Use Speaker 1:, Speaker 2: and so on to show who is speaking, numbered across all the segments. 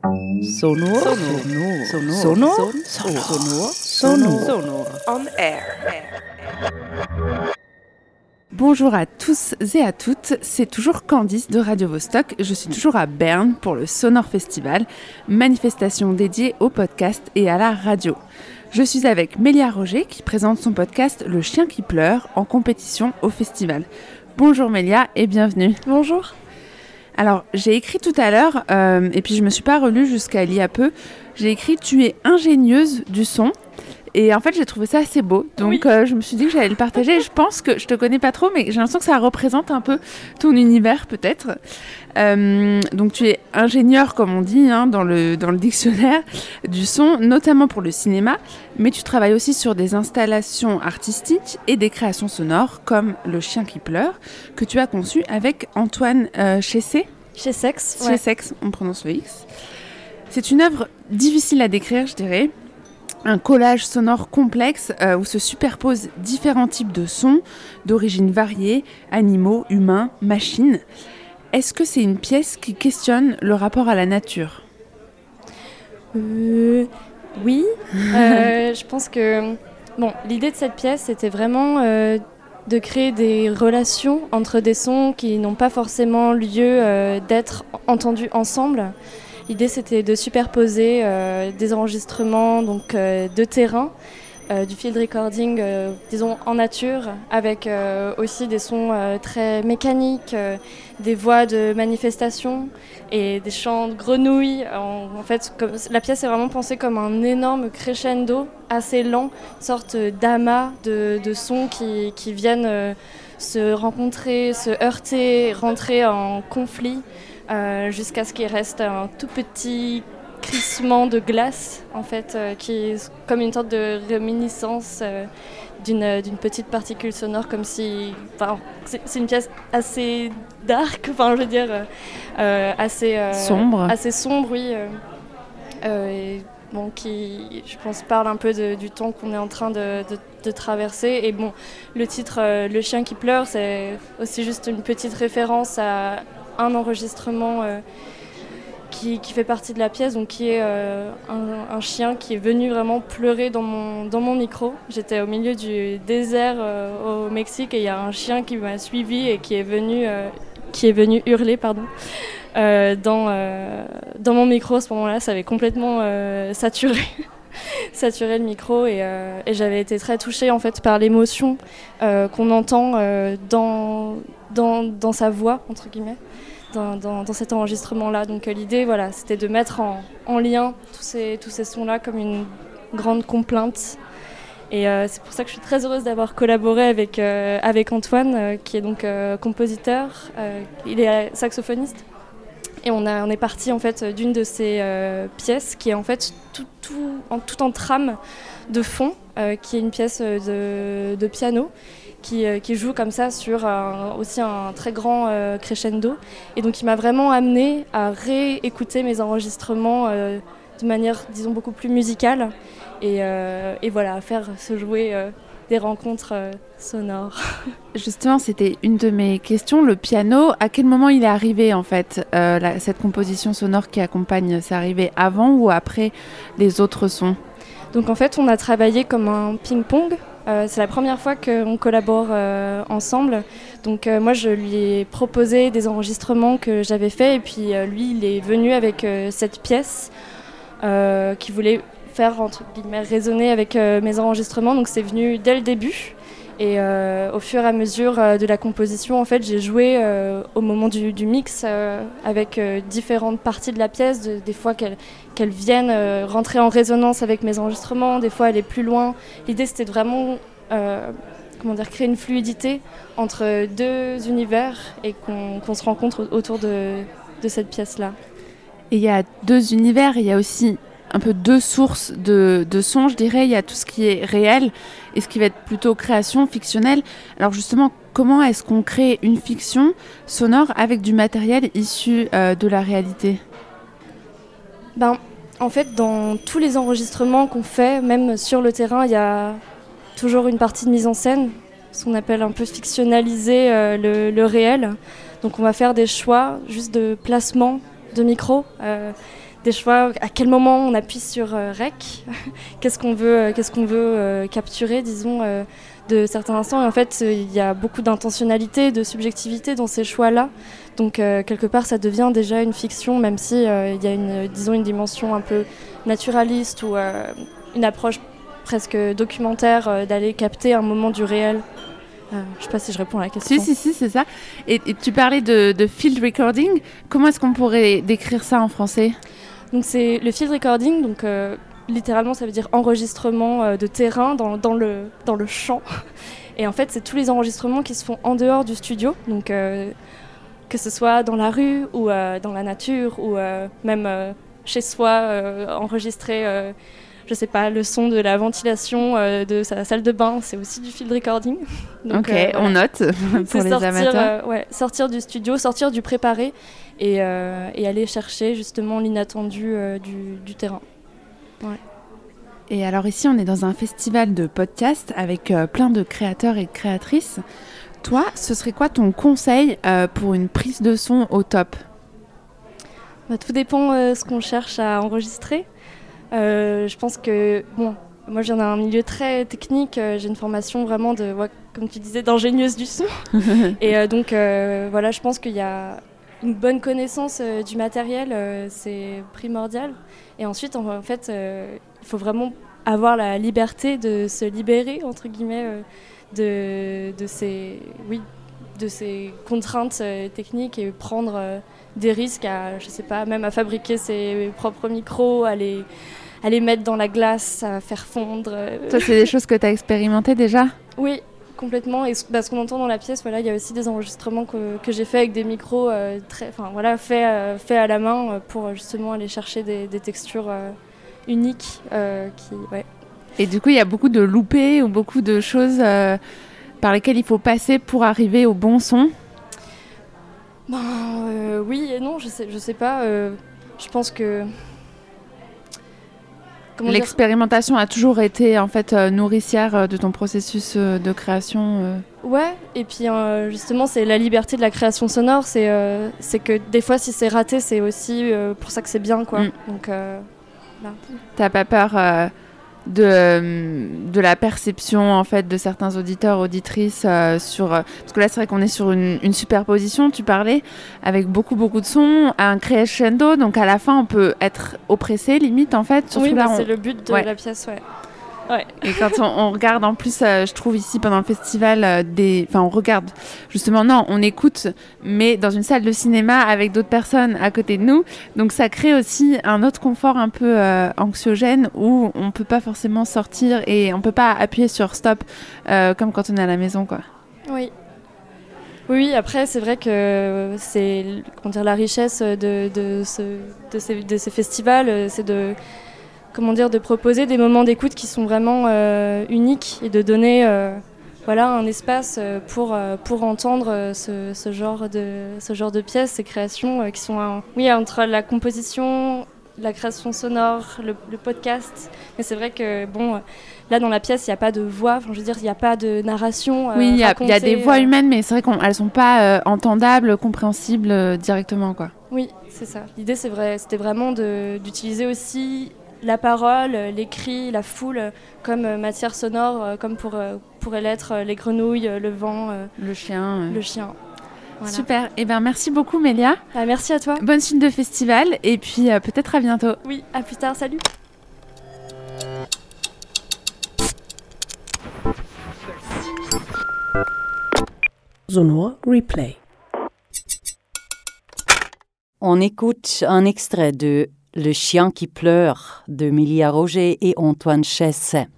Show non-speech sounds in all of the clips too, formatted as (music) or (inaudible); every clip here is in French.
Speaker 1: Sonor. Sonor. Sonor. Sonor. Sonor. Sonor. On air. Bonjour à tous et à toutes, c'est toujours Candice de Radio Vostok. Je suis toujours à Berne pour le Sonor Festival, manifestation dédiée au podcast et à la radio. Je suis avec Mélia Roger qui présente son podcast Le chien qui pleure en compétition au festival. Bonjour Mélia et bienvenue.
Speaker 2: Bonjour.
Speaker 1: Alors, j'ai écrit tout à l'heure, euh, et puis je me suis pas relue jusqu'à il y a peu. J'ai écrit Tu es ingénieuse du son. Et en fait, j'ai trouvé ça assez beau. Donc, euh, je me suis dit que j'allais le partager. je pense que je te connais pas trop, mais j'ai l'impression que ça représente un peu ton univers, peut-être. Euh, donc, tu es ingénieur, comme on dit hein, dans, le, dans le dictionnaire du son, notamment pour le cinéma. Mais tu travailles aussi sur des installations artistiques et des créations sonores, comme Le chien qui pleure, que tu as conçu avec Antoine euh, Chessé.
Speaker 2: Chez Sex.
Speaker 1: Chez Sex, on prononce le X. C'est une œuvre difficile à décrire, je dirais un collage sonore complexe euh, où se superposent différents types de sons d'origine variée, animaux, humains, machines. Est-ce que c'est une pièce qui questionne le rapport à la nature?
Speaker 2: Euh, Oui, (laughs) euh, je pense que bon, l'idée de cette pièce c'était vraiment de créer des relations entre des sons qui n'ont pas forcément lieu d'être entendus ensemble. L'idée, c'était de superposer euh, des enregistrements donc, euh, de terrain, euh, du field recording, disons, en nature, avec aussi des sons très mécaniques, des voix de manifestation et des chants de grenouilles. En, fait, la pièce est vraiment pensée comme un énorme crescendo assez lent, sorte d'amas de, sons qui, qui viennent se rencontrer, se heurter, rentrer en conflit. Euh, jusqu'à ce qu'il reste un tout petit crissement de glace, en fait, euh, qui est comme une sorte de réminiscence euh, d'une petite particule sonore, comme si. c'est une pièce assez dark, (laughs) enfin, je veux dire, assez.
Speaker 1: sombre.
Speaker 2: Assez sombre, oui. Et, bon, qui, je pense, parle un peu du temps qu'on est en train de, de, traverser. Et bon, le titre Le chien qui pleure, c'est aussi juste une petite référence à un enregistrement euh, qui, fait partie de la pièce, donc qui est euh, un, chien qui est venu vraiment pleurer dans mon, dans mon micro. J'étais au milieu du désert euh, au Mexique et il y a un chien qui m'a suivi et qui est venu, qui est venu hurler pardon, dans, dans mon micro. À ce moment-là, ça avait complètement saturé. (laughs) saturé le micro et, et j'avais été très touchée en fait par l'émotion qu'on entend dans, dans, dans, sa voix entre guillemets dans, cet enregistrement-là. Donc euh, l'idée, voilà, c'était de mettre en, lien tous ces, sons-là comme une grande complainte. Et euh, c'est pour ça que je suis très heureuse d'avoir collaboré avec, euh, Antoine, qui est donc compositeur, il est saxophoniste. Et on, est parti en fait d'une de ces pièces qui est en fait tout, en, trame de fond, qui est une pièce de piano euh, qui, joue comme ça sur aussi un très grand euh, crescendo. Et donc il m'a vraiment amené à réécouter mes enregistrements euh, de manière, disons, beaucoup plus musicale. Et, et voilà, à faire se jouer des rencontres sonores. (laughs)
Speaker 1: Justement, c'était une de mes questions. Le piano, à quel moment il est arrivé en fait Cette composition sonore qui accompagne, c'est arrivé avant ou après les autres sons?
Speaker 2: Donc en fait, on a travaillé comme un ping-pong. Euh, c'est la première fois qu'on collabore euh, ensemble. Donc euh, moi, je lui ai proposé des enregistrements que j'avais faits et puis lui, il est venu avec cette pièce qu'il voulait faire entre guillemets résonner avec mes enregistrements. Donc c'est venu dès le début. Et au fur et à mesure de la composition, en fait, j'ai joué au moment du, mix avec différentes parties de la pièce, des fois qu'elles viennent rentrer en résonance avec mes enregistrements, des fois aller plus loin. L'idée, c'était vraiment comment dire, créer une fluidité entre deux univers et qu'on se rencontre autour de cette pièce-là.
Speaker 1: Et il y a deux univers, il y a aussi un peu deux sources de, de je dirais. Il y a tout ce qui est réel et ce qui va être plutôt création fictionnelle. Alors justement, comment est-ce qu'on crée une fiction sonore avec du matériel issu euh, de la réalité?
Speaker 2: Ben, En fait, dans tous les enregistrements qu'on fait, même sur le terrain, il y a toujours une partie de mise en scène, ce qu'on appelle un peu fictionnaliser euh, le, réel. Donc on va faire des choix juste de placement de micro. Euh, des choix, à quel moment on appuie sur REC, (laughs) qu'est-ce qu'on veut, qu'est-ce qu'on veut capturer, disons, de certains instants. Et en fait, il y a beaucoup d'intentionnalité, de subjectivité dans ces choix-là. Donc, quelque part, ça devient déjà une fiction, même si il y a une, disons, une dimension un peu naturaliste ou une approche presque documentaire d'aller capter un moment du réel. Je euh, je sais pas si je réponds à la question.
Speaker 1: Si, si, si, c'est ça. Et, tu parlais de, field recording. Comment est-ce qu'on pourrait décrire ça en français?
Speaker 2: Donc, c'est le field recording. Donc, euh, littéralement, ça veut dire enregistrement euh, de terrain dans, dans, le, dans le champ. (laughs) Et en fait, c'est tous les enregistrements qui se font en dehors du studio. Donc, que ce soit dans la rue ou dans la nature ou même chez soi, enregistrer je sais pas, le son de la ventilation euh, de sa salle de bain, c'est aussi du field recording. (laughs)
Speaker 1: ok, euh, on note (laughs) pour les
Speaker 2: sortir,
Speaker 1: amateurs.
Speaker 2: Euh, ouais, sortir du studio, sortir du préparé et, et aller chercher justement l'inattendu du, du, terrain. Ouais.
Speaker 1: Et alors ici, on est dans un festival de podcasts avec plein de créateurs et créatrices. Toi, ce serait quoi ton conseil pour une prise de son au top?
Speaker 2: Bah, Tout dépend ce qu'on cherche à enregistrer. Euh, je pense que, bon, moi, je viens d'un milieu très technique. Euh, j'ai une formation vraiment de, comme tu disais, d'ingénieuse du son. (laughs) et euh, donc, voilà, je pense qu'il y a une bonne connaissance du matériel, c'est primordial. Et ensuite, en, fait, il faut vraiment avoir la liberté de se libérer, entre guillemets, de, de, ces, oui, de ces contraintes techniques et prendre des risques à, je sais pas, même à fabriquer ses propres micros, à les, à les mettre dans la glace, à faire fondre.
Speaker 1: Ça, c'est des (laughs) choses que tu as expérimentées déjà?
Speaker 2: Oui, complètement. Et bah, ce qu'on entend dans la pièce, voilà, il y a aussi des enregistrements que, que j'ai fait avec des micros euh, très, enfin voilà, faits euh, fait à la main euh, pour justement aller chercher des, des textures uniques. qui, ouais.
Speaker 1: Et du coup, il y a beaucoup de loupés ou beaucoup de choses par lesquelles il faut passer pour arriver au bon son?
Speaker 2: Ben, oui et non, je sais, je sais pas. je pense que
Speaker 1: L'expérimentation a toujours été en fait euh, nourricière euh, de ton processus euh, de création.
Speaker 2: Ouais, et puis justement c'est la liberté de la création sonore, c'est que des fois si c'est raté c'est aussi pour ça que c'est bien quoi. Mm. Donc là.
Speaker 1: T'as pas peur de, euh, de la perception en fait de certains auditeurs auditrices euh, sur euh, parce que là c'est vrai qu'on est sur une, superposition tu parlais avec beaucoup beaucoup de sons un crescendo donc à la fin on peut être oppressé limite en fait
Speaker 2: oui bah, c'est le but de la pièce ouais
Speaker 1: et quand on, regarde en plus, euh, je trouve ici pendant le festival, euh, enfin on regarde justement, non, on écoute, mais dans une salle de cinéma avec d'autres personnes à côté de nous. Donc ça crée aussi un autre confort un peu euh, anxiogène où on peut pas forcément sortir et on peut pas appuyer sur stop comme quand on est à la maison, quoi.
Speaker 2: Oui. Oui, après, c'est vrai que c'est la richesse de, ce, de, de ces festivals, c'est de comment dire, de proposer des moments d'écoute qui sont vraiment euh, uniques et de donner euh, voilà, un espace euh, pour, pour entendre ce, ce, genre de, ce genre de pièces, ces créations qui sont oui, entre la composition, la création sonore, le, podcast. Mais c'est vrai que, bon, là, dans la pièce, il n'y a pas de voix, je veux dire, il n'y a pas de narration.
Speaker 1: oui, il y, a des voix humaines, mais c'est vrai qu'elles ne sont pas entendables, compréhensibles directement, quoi.
Speaker 2: Oui, c'est ça. L'idée, c'est vrai, c'était vraiment d'utiliser aussi la parole, l'écrit, la foule comme euh, matière sonore, euh, comme pour, euh, pourraient l'être les grenouilles, le vent,
Speaker 1: le chien.
Speaker 2: Le chien.
Speaker 1: Super. Et eh ben merci beaucoup Mélia.
Speaker 2: Ah, merci à toi.
Speaker 1: Bonne suite de festival et puis peut-être à bientôt.
Speaker 2: Oui, à plus tard. Salut.
Speaker 3: Replay. On écoute un extrait de le chien qui pleure de Milia Roger et Antoine Chesset.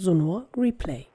Speaker 4: Sonor Replay.